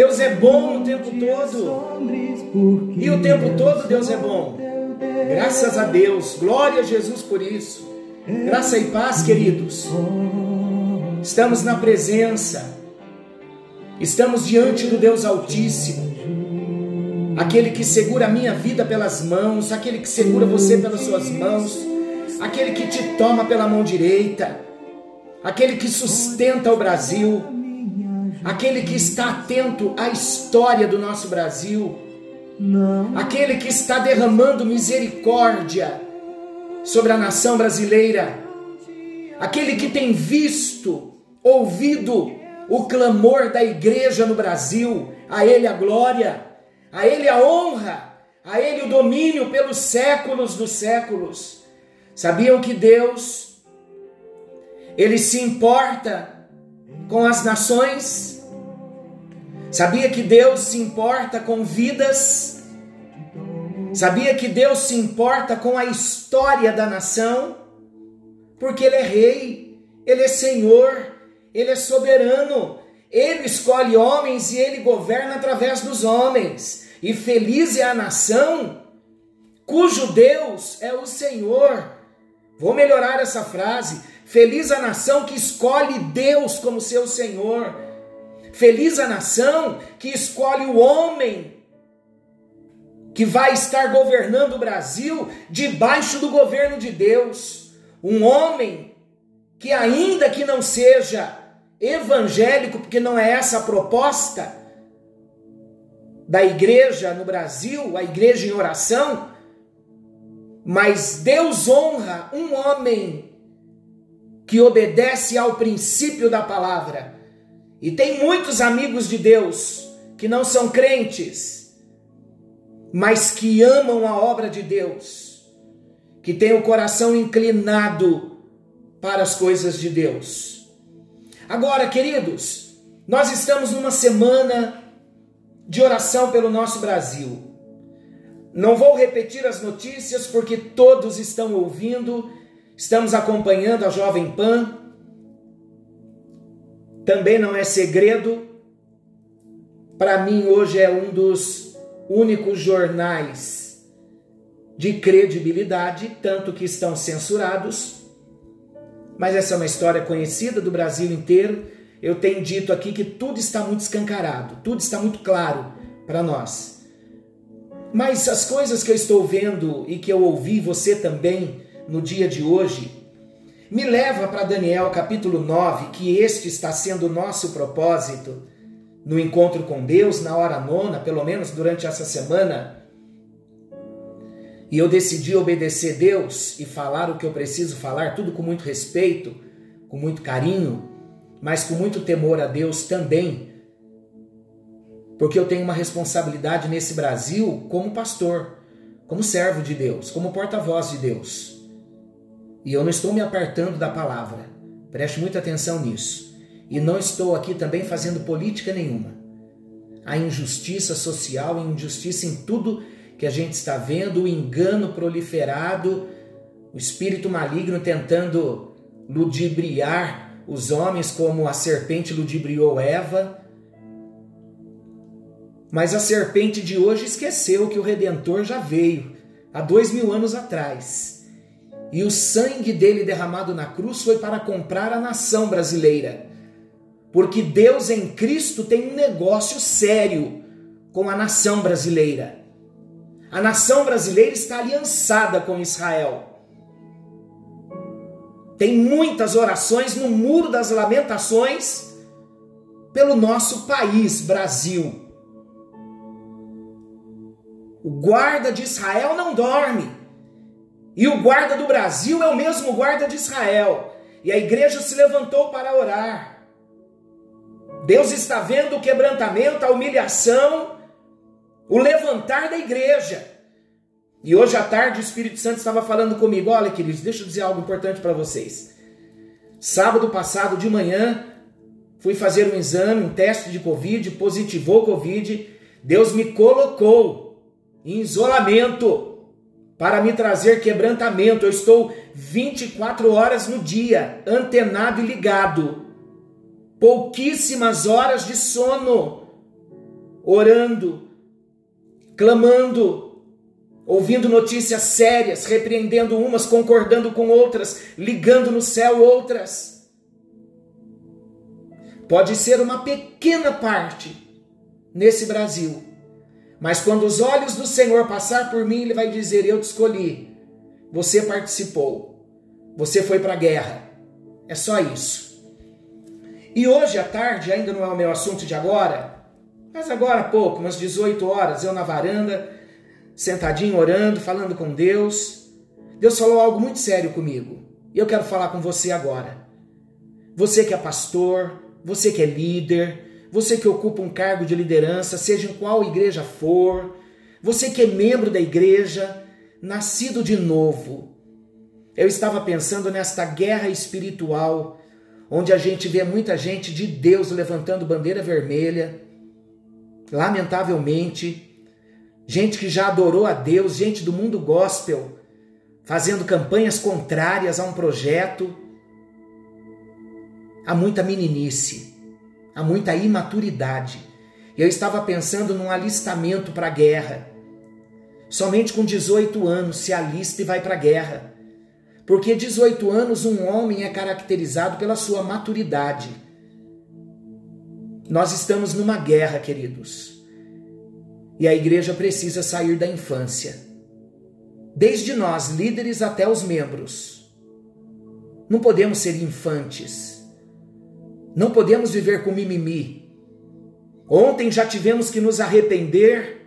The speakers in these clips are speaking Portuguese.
Deus é bom o tempo todo. E o tempo todo Deus é bom. Graças a Deus. Glória a Jesus por isso. Graça e paz, queridos. Estamos na presença. Estamos diante do Deus Altíssimo. Aquele que segura a minha vida pelas mãos, aquele que segura você pelas suas mãos, aquele que te toma pela mão direita, aquele que sustenta o Brasil aquele que está atento à história do nosso Brasil, aquele que está derramando misericórdia sobre a nação brasileira, aquele que tem visto, ouvido o clamor da igreja no Brasil, a Ele a glória, a Ele a honra, a Ele o domínio pelos séculos dos séculos. Sabiam que Deus, Ele se importa com as nações? Sabia que Deus se importa com vidas? Sabia que Deus se importa com a história da nação? Porque Ele é Rei, Ele é Senhor, Ele é soberano, Ele escolhe homens e Ele governa através dos homens. E feliz é a nação cujo Deus é o Senhor. Vou melhorar essa frase. Feliz a nação que escolhe Deus como seu Senhor. Feliz a nação que escolhe o homem que vai estar governando o Brasil debaixo do governo de Deus. Um homem que, ainda que não seja evangélico, porque não é essa a proposta da igreja no Brasil, a igreja em oração, mas Deus honra um homem que obedece ao princípio da palavra. E tem muitos amigos de Deus que não são crentes, mas que amam a obra de Deus, que têm o coração inclinado para as coisas de Deus. Agora, queridos, nós estamos numa semana de oração pelo nosso Brasil. Não vou repetir as notícias porque todos estão ouvindo Estamos acompanhando a Jovem Pan. Também não é segredo. Para mim, hoje é um dos únicos jornais de credibilidade, tanto que estão censurados. Mas essa é uma história conhecida do Brasil inteiro. Eu tenho dito aqui que tudo está muito escancarado, tudo está muito claro para nós. Mas as coisas que eu estou vendo e que eu ouvi você também no dia de hoje, me leva para Daniel capítulo 9, que este está sendo o nosso propósito no encontro com Deus, na hora nona, pelo menos durante essa semana. E eu decidi obedecer Deus e falar o que eu preciso falar, tudo com muito respeito, com muito carinho, mas com muito temor a Deus também. Porque eu tenho uma responsabilidade nesse Brasil como pastor, como servo de Deus, como porta-voz de Deus. E eu não estou me apartando da palavra. Preste muita atenção nisso. E não estou aqui também fazendo política nenhuma. A injustiça social, a injustiça em tudo que a gente está vendo, o engano proliferado, o espírito maligno tentando ludibriar os homens como a serpente ludibriou Eva. Mas a serpente de hoje esqueceu que o Redentor já veio há dois mil anos atrás e o sangue dele derramado na cruz foi para comprar a nação brasileira. Porque Deus em Cristo tem um negócio sério com a nação brasileira. A nação brasileira está aliançada com Israel. Tem muitas orações no Muro das Lamentações pelo nosso país, Brasil. O guarda de Israel não dorme. E o guarda do Brasil é o mesmo guarda de Israel. E a igreja se levantou para orar. Deus está vendo o quebrantamento, a humilhação o levantar da igreja. E hoje à tarde o Espírito Santo estava falando comigo: olha, queridos, deixa eu dizer algo importante para vocês. Sábado passado de manhã, fui fazer um exame, um teste de Covid, positivou Covid. Deus me colocou em isolamento para me trazer quebrantamento. Eu estou 24 horas no dia, antenado e ligado. Pouquíssimas horas de sono, orando, clamando, ouvindo notícias sérias, repreendendo umas, concordando com outras, ligando no céu outras. Pode ser uma pequena parte nesse Brasil, mas quando os olhos do Senhor passar por mim, Ele vai dizer: Eu te escolhi, você participou, você foi para a guerra. É só isso. E hoje à tarde, ainda não é o meu assunto de agora, mas agora há pouco, umas 18 horas, eu na varanda, sentadinho orando, falando com Deus. Deus falou algo muito sério comigo. E eu quero falar com você agora. Você que é pastor, você que é líder, você que ocupa um cargo de liderança, seja em qual igreja for, você que é membro da igreja, nascido de novo. Eu estava pensando nesta guerra espiritual, onde a gente vê muita gente de Deus levantando bandeira vermelha, lamentavelmente, gente que já adorou a Deus, gente do mundo gospel, fazendo campanhas contrárias a um projeto. Há muita meninice, há muita imaturidade. Eu estava pensando num alistamento para a guerra. Somente com 18 anos se alista e vai para a guerra. Porque 18 anos um homem é caracterizado pela sua maturidade. Nós estamos numa guerra, queridos. E a igreja precisa sair da infância. Desde nós, líderes, até os membros. Não podemos ser infantes. Não podemos viver com mimimi. Ontem já tivemos que nos arrepender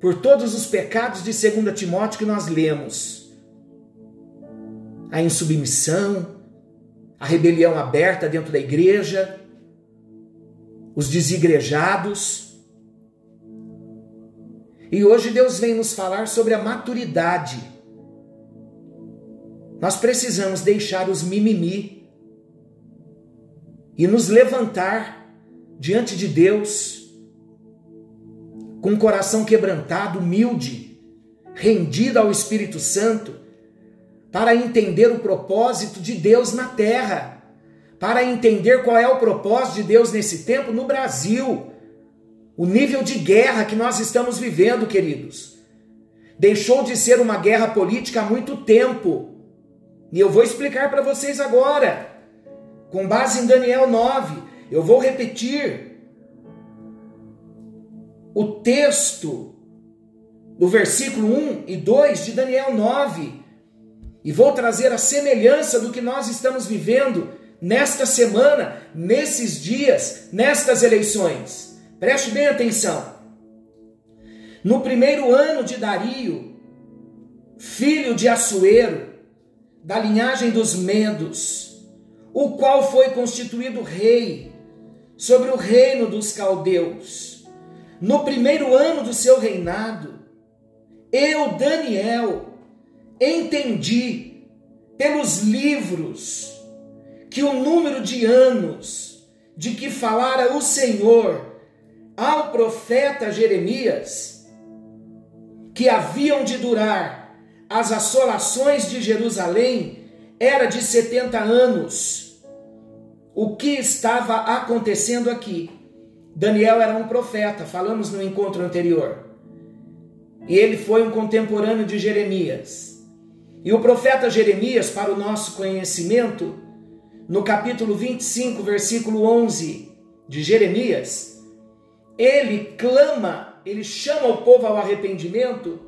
por todos os pecados de 2 Timóteo que nós lemos. A insubmissão, a rebelião aberta dentro da igreja, os desigrejados. E hoje Deus vem nos falar sobre a maturidade. Nós precisamos deixar os mimimi e nos levantar diante de Deus com um coração quebrantado, humilde, rendido ao Espírito Santo, para entender o propósito de Deus na terra para entender qual é o propósito de Deus nesse tempo no Brasil. O nível de guerra que nós estamos vivendo, queridos. Deixou de ser uma guerra política há muito tempo. E eu vou explicar para vocês agora. Com base em Daniel 9, eu vou repetir o texto do versículo 1 e 2 de Daniel 9. E vou trazer a semelhança do que nós estamos vivendo nesta semana, nesses dias, nestas eleições. Preste bem atenção. No primeiro ano de Dario, filho de Assuero, da linhagem dos Medos, o qual foi constituído rei sobre o reino dos caldeus. No primeiro ano do seu reinado, eu, Daniel, entendi pelos livros que o número de anos de que falara o Senhor ao profeta Jeremias, que haviam de durar as assolações de Jerusalém, era de 70 anos. O que estava acontecendo aqui? Daniel era um profeta, falamos no encontro anterior. E ele foi um contemporâneo de Jeremias. E o profeta Jeremias, para o nosso conhecimento, no capítulo 25, versículo 11 de Jeremias, ele clama, ele chama o povo ao arrependimento.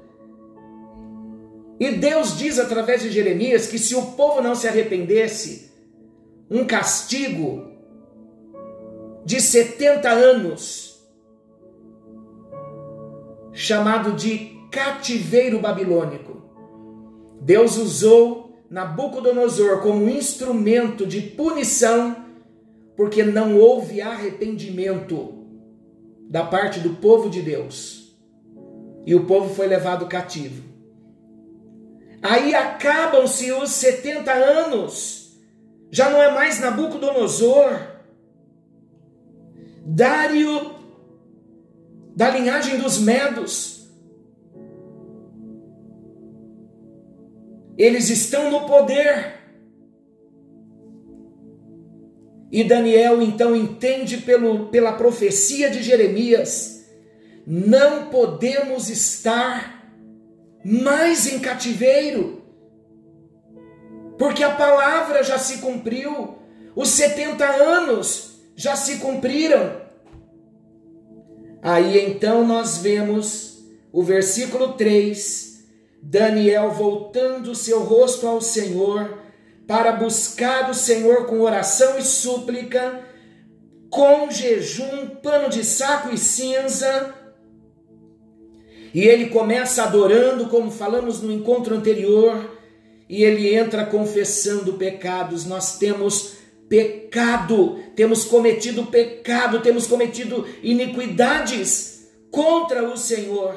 E Deus diz através de Jeremias que se o povo não se arrependesse, um castigo de 70 anos, chamado de cativeiro babilônico. Deus usou Nabucodonosor como instrumento de punição, porque não houve arrependimento da parte do povo de Deus. E o povo foi levado cativo. Aí acabam-se os 70 anos. Já não é mais Nabucodonosor. Dário, da linhagem dos Medos. Eles estão no poder. E Daniel então entende pelo, pela profecia de Jeremias: não podemos estar mais em cativeiro, porque a palavra já se cumpriu, os 70 anos já se cumpriram. Aí então nós vemos o versículo 3, Daniel voltando seu rosto ao Senhor para buscar o Senhor com oração e súplica, com jejum, pano de saco e cinza. E ele começa adorando, como falamos no encontro anterior, e ele entra confessando pecados. Nós temos pecado, temos cometido pecado, temos cometido iniquidades contra o Senhor.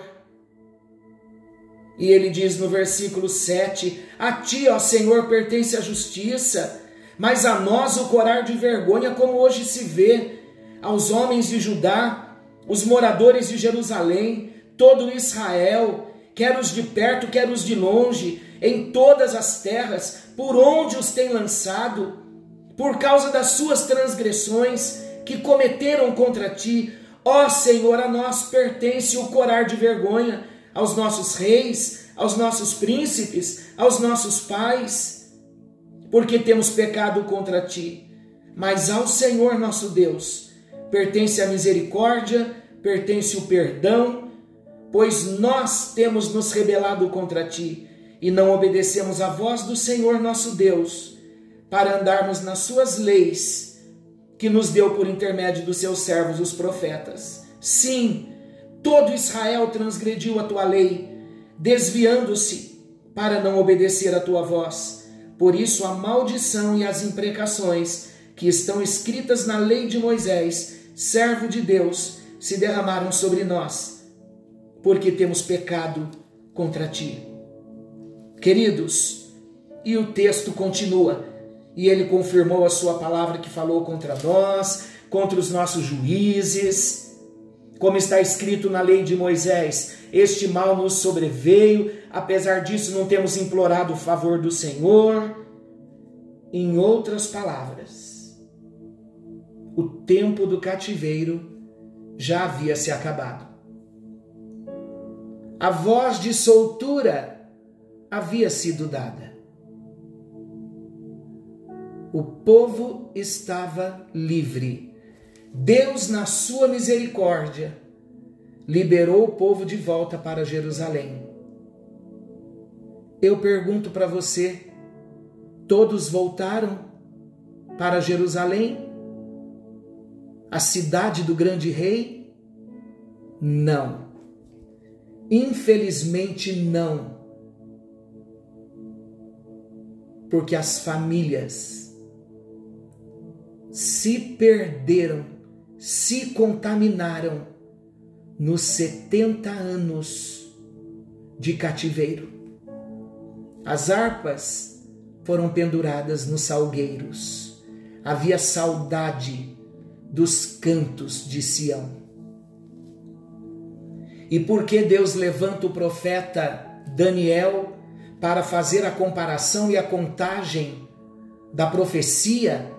E ele diz no versículo 7: A ti, ó Senhor, pertence a justiça, mas a nós o corar de vergonha, como hoje se vê, aos homens de Judá, os moradores de Jerusalém, todo Israel, quer os de perto, quer os de longe, em todas as terras, por onde os tem lançado, por causa das suas transgressões que cometeram contra ti, ó Senhor, a nós pertence o corar de vergonha aos nossos reis, aos nossos príncipes, aos nossos pais, porque temos pecado contra ti. Mas ao Senhor nosso Deus pertence a misericórdia, pertence o perdão, pois nós temos nos rebelado contra ti e não obedecemos à voz do Senhor nosso Deus, para andarmos nas suas leis, que nos deu por intermédio dos seus servos, os profetas. Sim, Todo Israel transgrediu a tua lei, desviando-se para não obedecer a tua voz. Por isso, a maldição e as imprecações que estão escritas na lei de Moisés, servo de Deus, se derramaram sobre nós, porque temos pecado contra ti. Queridos, e o texto continua, e ele confirmou a sua palavra que falou contra nós, contra os nossos juízes como está escrito na lei de Moisés, este mal nos sobreveio, apesar disso não temos implorado o favor do Senhor. Em outras palavras, o tempo do cativeiro já havia se acabado. A voz de soltura havia sido dada. O povo estava livre Deus, na sua misericórdia, liberou o povo de volta para Jerusalém. Eu pergunto para você: todos voltaram para Jerusalém? A cidade do grande rei? Não. Infelizmente, não. Porque as famílias se perderam se contaminaram nos 70 anos de cativeiro. As harpas foram penduradas nos salgueiros. Havia saudade dos cantos de Sião. E por que Deus levanta o profeta Daniel para fazer a comparação e a contagem da profecia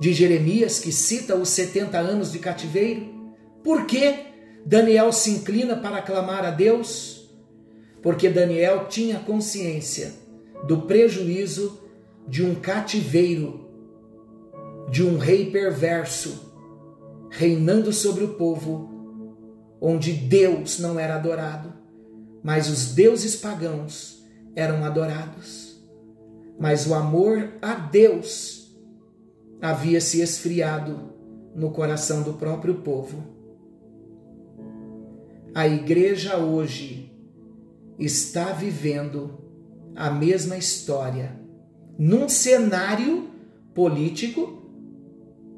de Jeremias, que cita os 70 anos de cativeiro? Por que Daniel se inclina para clamar a Deus? Porque Daniel tinha consciência do prejuízo de um cativeiro, de um rei perverso, reinando sobre o povo, onde Deus não era adorado, mas os deuses pagãos eram adorados. Mas o amor a Deus havia se esfriado no coração do próprio povo. A igreja hoje está vivendo a mesma história num cenário político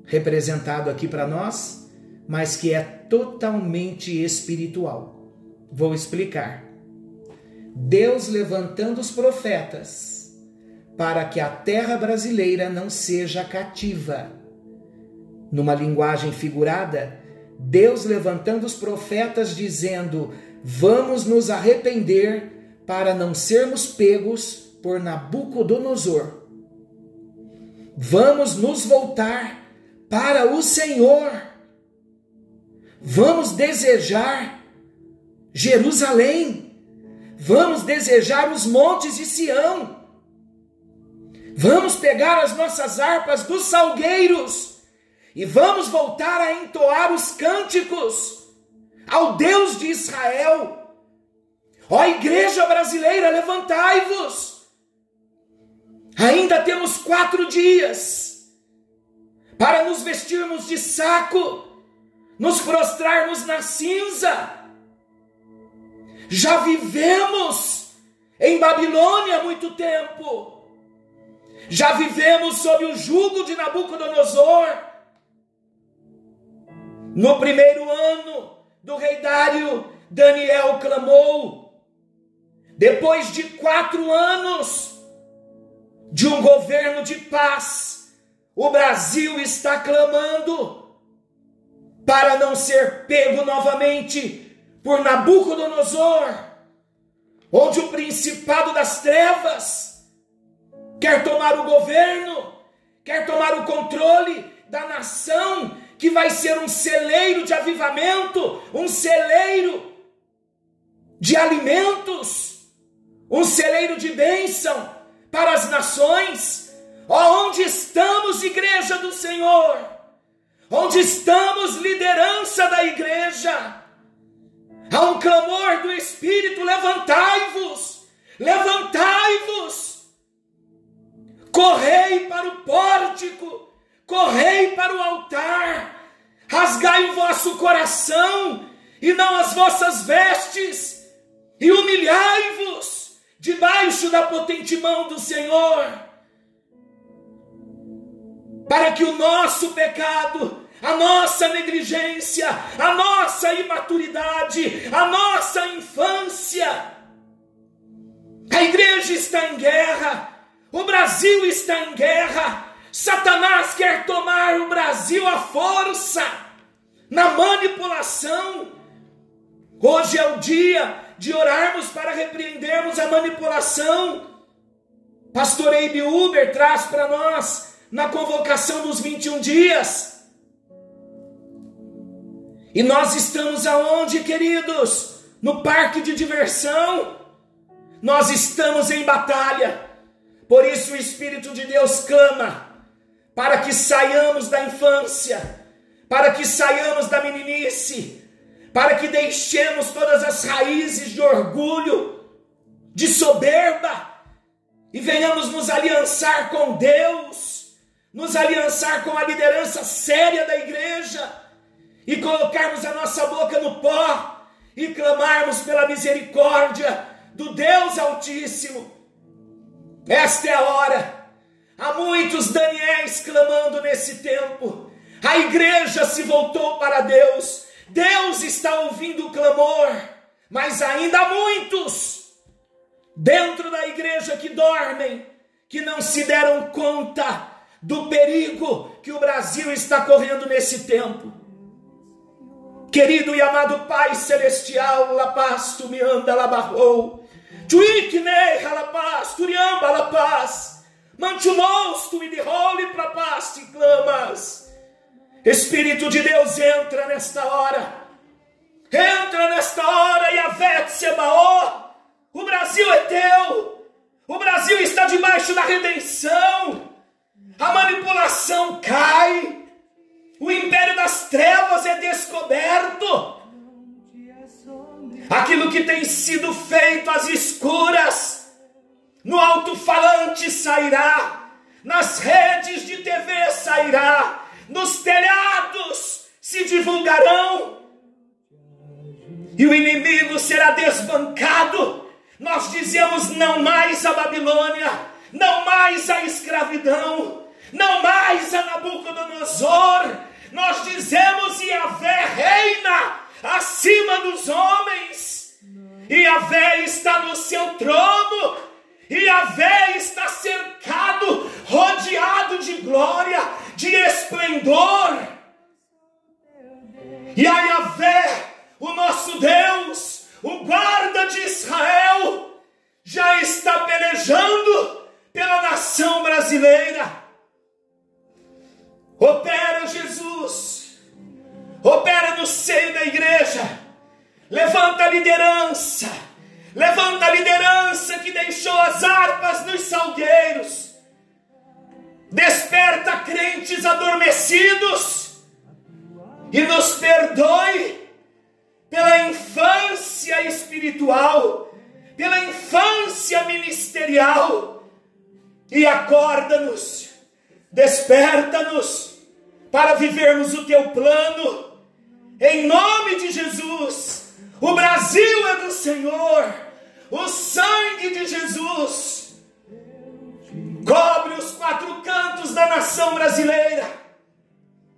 representado aqui para nós, mas que é totalmente espiritual. Vou explicar. Deus levantando os profetas para que a terra brasileira não seja cativa. Numa linguagem figurada, Deus levantando os profetas dizendo: Vamos nos arrepender para não sermos pegos por Nabucodonosor. Vamos nos voltar para o Senhor. Vamos desejar Jerusalém Vamos desejar os montes de Sião. Vamos pegar as nossas harpas dos salgueiros e vamos voltar a entoar os cânticos ao Deus de Israel. Ó igreja brasileira, levantai-vos. Ainda temos quatro dias para nos vestirmos de saco, nos prostrarmos na cinza já vivemos em Babilônia há muito tempo. Já vivemos sob o jugo de Nabucodonosor. No primeiro ano do rei Dário, Daniel clamou. Depois de quatro anos de um governo de paz, o Brasil está clamando para não ser pego novamente por Nabucodonosor, onde o principado das trevas quer tomar o governo, quer tomar o controle da nação, que vai ser um celeiro de avivamento, um celeiro de alimentos, um celeiro de bênção para as nações. Onde estamos, igreja do Senhor? Onde estamos, liderança da igreja? Há um clamor do Espírito: levantai-vos, levantai-vos, correi para o pórtico, correi para o altar, rasgai o vosso coração e não as vossas vestes, e humilhai-vos debaixo da potente mão do Senhor, para que o nosso pecado a nossa negligência, a nossa imaturidade, a nossa infância. A igreja está em guerra, o Brasil está em guerra, Satanás quer tomar o Brasil à força, na manipulação. Hoje é o dia de orarmos para repreendermos a manipulação. Pastor Eibe Uber traz para nós na convocação dos 21 dias e nós estamos aonde, queridos? No parque de diversão. Nós estamos em batalha. Por isso o Espírito de Deus clama para que saiamos da infância, para que saiamos da meninice, para que deixemos todas as raízes de orgulho, de soberba e venhamos nos aliançar com Deus, nos aliançar com a liderança séria da igreja e colocarmos a nossa boca no pó e clamarmos pela misericórdia do Deus Altíssimo. Esta é a hora. Há muitos Daniéis clamando nesse tempo. A igreja se voltou para Deus. Deus está ouvindo o clamor, mas ainda há muitos dentro da igreja que dormem, que não se deram conta do perigo que o Brasil está correndo nesse tempo. Querido e amado Pai Celestial, La Paz, tu me anda, La Barrou, Tuikne, La Paz, Turiamba, La Paz, Mantumos, tu me derrole para paz, te clamas. Espírito de Deus, entra nesta hora, entra nesta hora e a Sebaó, o Brasil é teu, o Brasil está debaixo da redenção, a manipulação cai, o império das trevas é descoberto. Aquilo que tem sido feito às escuras, no alto-falante sairá, nas redes de TV sairá, nos telhados se divulgarão, e o inimigo será desbancado. Nós dizemos não mais a Babilônia, não mais a escravidão, não mais a Nabucodonosor, nós dizemos: Yahvé reina acima dos homens. e a Vé está no seu trono, e a Vé está cercado, rodeado de glória, de esplendor. E a Yahvé, o nosso Deus, o guarda de Israel, já está pelejando pela nação brasileira. Opera Jesus, opera no seio da igreja, levanta a liderança, levanta a liderança que deixou as harpas nos salgueiros, desperta crentes adormecidos! E nos perdoe pela infância espiritual, pela infância ministerial! E acorda-nos, desperta-nos para vivermos o teu plano, em nome de Jesus. O Brasil é do Senhor, o sangue de Jesus cobre os quatro cantos da nação brasileira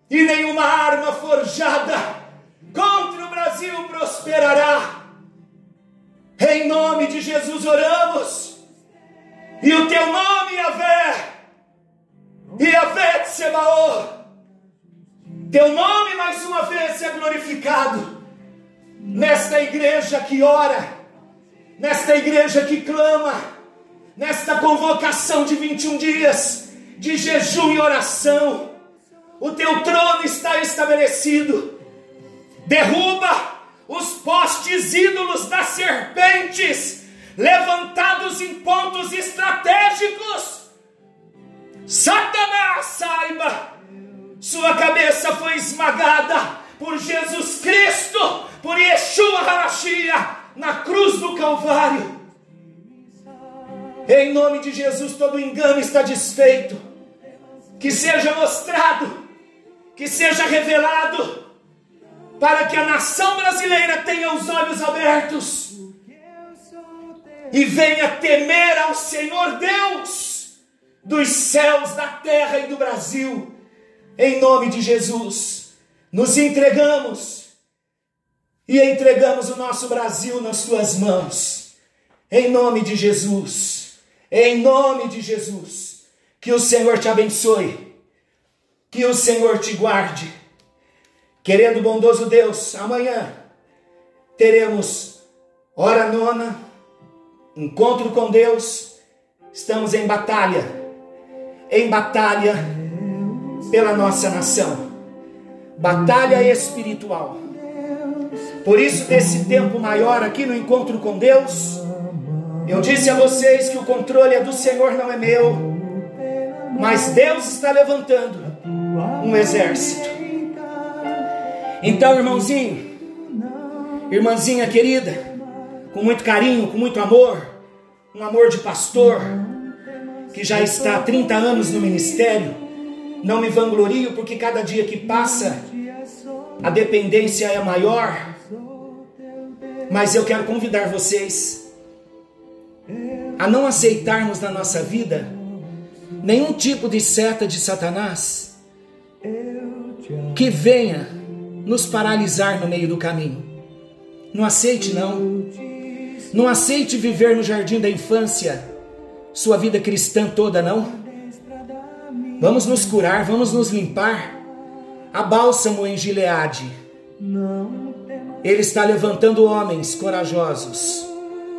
e nenhuma arma forjada contra o Brasil prosperará. Em nome de Jesus oramos, e o teu nome, Yahvé, Yahvé Tsebaô, teu nome mais uma vez é glorificado nesta igreja que ora, nesta igreja que clama, nesta convocação de 21 dias de jejum e oração. O teu trono está estabelecido. Derruba os postes ídolos das serpentes, levantados em pontos estratégicos. Satanás, saiba, sua cabeça foi esmagada por Jesus Cristo, por Yeshua HaMashiach, na cruz do Calvário. Em nome de Jesus, todo engano está desfeito. Que seja mostrado, que seja revelado, para que a nação brasileira tenha os olhos abertos e venha temer ao Senhor Deus dos céus, da terra e do Brasil. Em nome de Jesus, nos entregamos e entregamos o nosso Brasil nas tuas mãos. Em nome de Jesus, em nome de Jesus, que o Senhor te abençoe, que o Senhor te guarde. Querendo bondoso Deus, amanhã teremos hora nona, encontro com Deus. Estamos em batalha, em batalha pela nossa nação, batalha espiritual. Por isso, nesse tempo maior aqui no encontro com Deus, eu disse a vocês que o controle é do Senhor, não é meu, mas Deus está levantando um exército. Então, irmãozinho, irmãzinha querida, com muito carinho, com muito amor, um amor de pastor, que já está há 30 anos no ministério, não me vanglorio porque cada dia que passa a dependência é maior, mas eu quero convidar vocês a não aceitarmos na nossa vida nenhum tipo de seta de Satanás que venha nos paralisar no meio do caminho. Não aceite, não. Não aceite viver no jardim da infância sua vida cristã toda, não. Vamos nos curar, vamos nos limpar. A bálsamo em Gileade. Ele está levantando homens corajosos.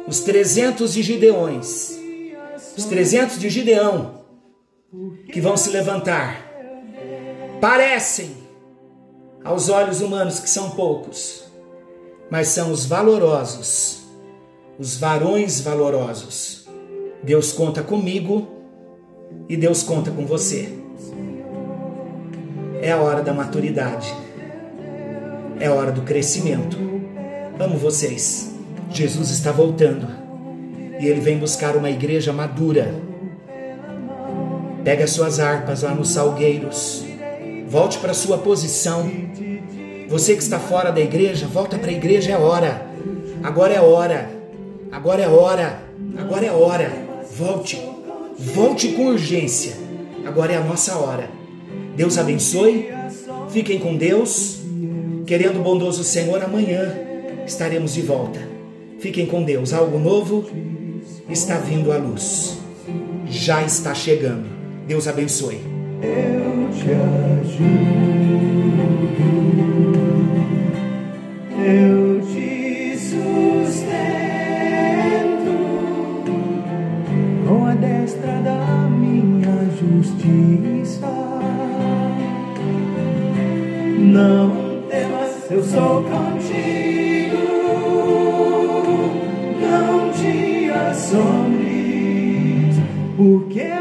Os 300 de Gideões. Os 300 de Gideão que vão se levantar. Parecem aos olhos humanos que são poucos, mas são os valorosos, os varões valorosos. Deus conta comigo e Deus conta com você. É a hora da maturidade, é a hora do crescimento. Amo vocês. Jesus está voltando e ele vem buscar uma igreja madura. Pega suas harpas lá nos salgueiros Volte para sua posição. Você que está fora da igreja, volta para a igreja, é hora. Agora é hora. Agora é hora. Agora é hora. Volte. Volte com urgência. Agora é a nossa hora. Deus abençoe. Fiquem com Deus. Querendo o bondoso Senhor, amanhã estaremos de volta. Fiquem com Deus. Algo novo está vindo à luz. Já está chegando. Deus abençoe. Eu te ajudo. Eu eu sou contigo. Não te assombres, porque